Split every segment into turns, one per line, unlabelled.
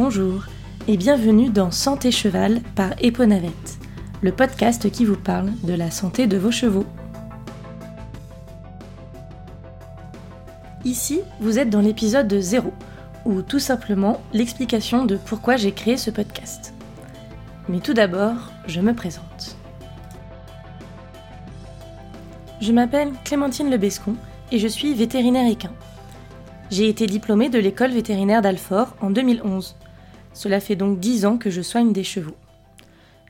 Bonjour et bienvenue dans Santé Cheval par Eponavette, le podcast qui vous parle de la santé de vos chevaux. Ici, vous êtes dans l'épisode 0, ou tout simplement l'explication de pourquoi j'ai créé ce podcast. Mais tout d'abord, je me présente. Je m'appelle Clémentine Lebescon et je suis vétérinaire équin. J'ai été diplômée de l'école vétérinaire d'Alfort en 2011. Cela fait donc 10 ans que je soigne des chevaux.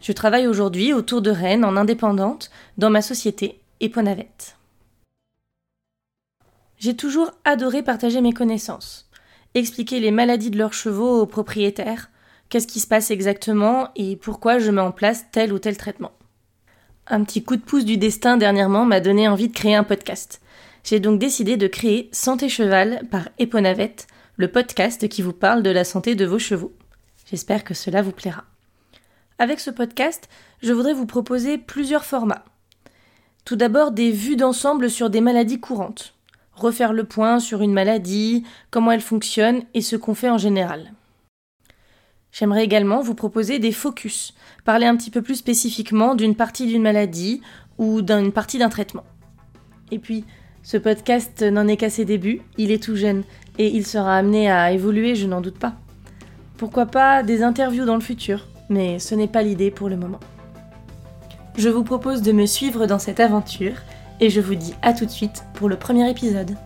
Je travaille aujourd'hui autour de Rennes en indépendante dans ma société Eponavette. J'ai toujours adoré partager mes connaissances, expliquer les maladies de leurs chevaux aux propriétaires, qu'est-ce qui se passe exactement et pourquoi je mets en place tel ou tel traitement. Un petit coup de pouce du destin dernièrement m'a donné envie de créer un podcast. J'ai donc décidé de créer Santé Cheval par Eponavette, le podcast qui vous parle de la santé de vos chevaux. J'espère que cela vous plaira. Avec ce podcast, je voudrais vous proposer plusieurs formats. Tout d'abord des vues d'ensemble sur des maladies courantes. Refaire le point sur une maladie, comment elle fonctionne et ce qu'on fait en général. J'aimerais également vous proposer des focus, parler un petit peu plus spécifiquement d'une partie d'une maladie ou d'une partie d'un traitement. Et puis, ce podcast n'en est qu'à ses débuts, il est tout jeune et il sera amené à évoluer, je n'en doute pas. Pourquoi pas des interviews dans le futur, mais ce n'est pas l'idée pour le moment. Je vous propose de me suivre dans cette aventure et je vous dis à tout de suite pour le premier épisode.